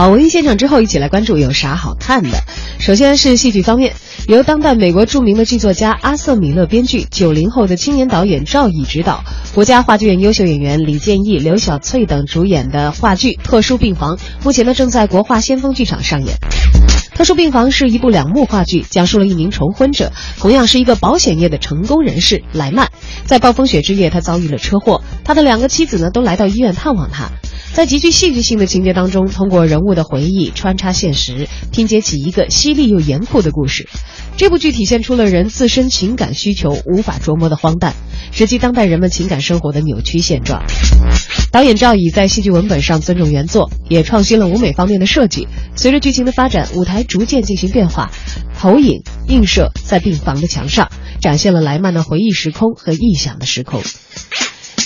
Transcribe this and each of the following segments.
好，文艺现场之后，一起来关注有啥好看的。首先是戏剧方面，由当代美国著名的剧作家阿瑟·米勒编剧，九零后的青年导演赵乙执导，国家话剧院优秀演员李建义、刘晓翠等主演的话剧《特殊病房》，目前呢正在国画先锋剧场上演。特殊病房是一部两幕话剧，讲述了一名重婚者，同样是一个保险业的成功人士莱曼，在暴风雪之夜，他遭遇了车祸，他的两个妻子呢都来到医院探望他。在极具戏剧性的情节当中，通过人物的回忆穿插现实，拼接起一个犀利又严酷的故事。这部剧体现出了人自身情感需求无法琢磨的荒诞，直击当代人们情感生活的扭曲现状。导演赵乙在戏剧文本上尊重原作，也创新了舞美方面的设计。随着剧情的发展，舞台逐渐进行变化，投影映射在病房的墙上，展现了莱曼的回忆时空和臆想的时空。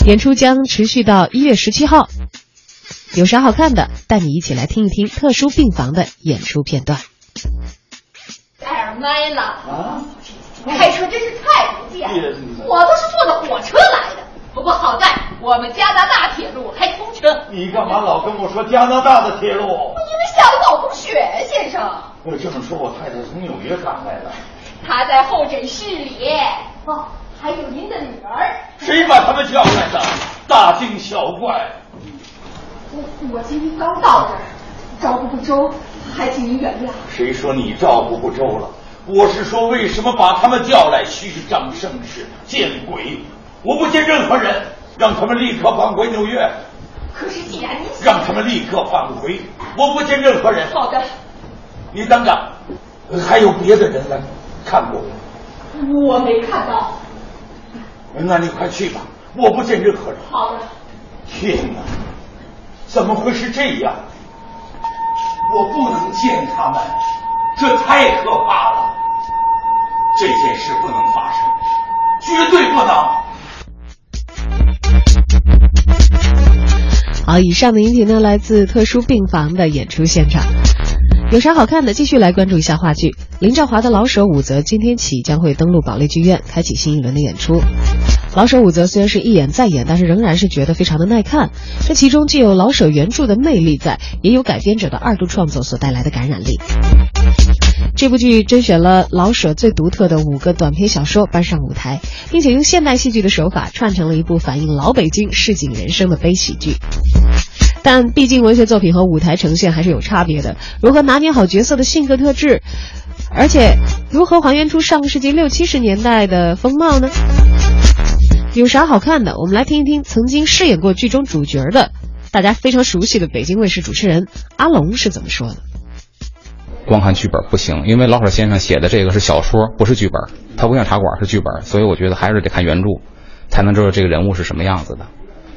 演出将持续到一月十七号。有啥好看的？带你一起来听一听特殊病房的演出片段。戴尔麦了啊！开车真是太不便了，我都是坐的火车来的。不过好在我们加拿大铁路还通车。你干嘛老跟我说加拿大的铁路？因为下了暴风雪，先生。我这么说，我太太从纽约赶来了。她在候诊室里。哦，还有您的女儿。谁把他们叫来的？大惊小怪。我今天刚到这儿，照顾不周，还请您原谅。谁说你照顾不周了？我是说，为什么把他们叫来？虚张声势，见鬼！我不见任何人，让他们立刻返回纽约。可是既然您让他们立刻返回，我不见任何人。好的。你等等，还有别的人来看过我没看到。那你快去吧，我不见任何人。好的。天哪！怎么会是这样？我不能见他们，这太可怕了。这件事不能发生，绝对不能。好，以上的音频呢，来自特殊病房的演出现场。有啥好看的？继续来关注一下话剧。林兆华的老舍武则今天起将会登陆保利剧院，开启新一轮的演出。老舍武则虽然是一演再演，但是仍然是觉得非常的耐看。这其中既有老舍原著的魅力在，也有改编者的二度创作所带来的感染力。这部剧甄选了老舍最独特的五个短篇小说搬上舞台，并且用现代戏剧的手法串成了一部反映老北京市井人生的悲喜剧。但毕竟文学作品和舞台呈现还是有差别的，如何拿捏好角色的性格特质，而且如何还原出上个世纪六七十年代的风貌呢？有啥好看的？我们来听一听曾经饰演过剧中主角的大家非常熟悉的北京卫视主持人阿龙是怎么说的。光看剧本不行，因为老舍先生写的这个是小说，不是剧本，他不像茶馆是剧本，所以我觉得还是得看原著，才能知道这个人物是什么样子的。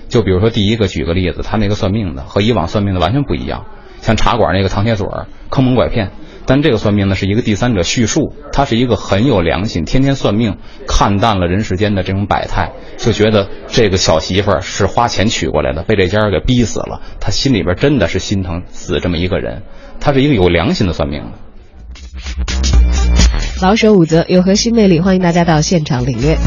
就比如说第一个举个例子，他那个算命的和以往算命的完全不一样，像茶馆那个唐铁嘴坑蒙拐骗，但这个算命呢是一个第三者叙述，他是一个很有良心，天天算命，看淡了人世间的这种百态，就觉得这个小媳妇儿是花钱娶过来的，被这家给逼死了，他心里边真的是心疼死这么一个人，他是一个有良心的算命的。老舍武则有何新魅力？欢迎大家到现场领略。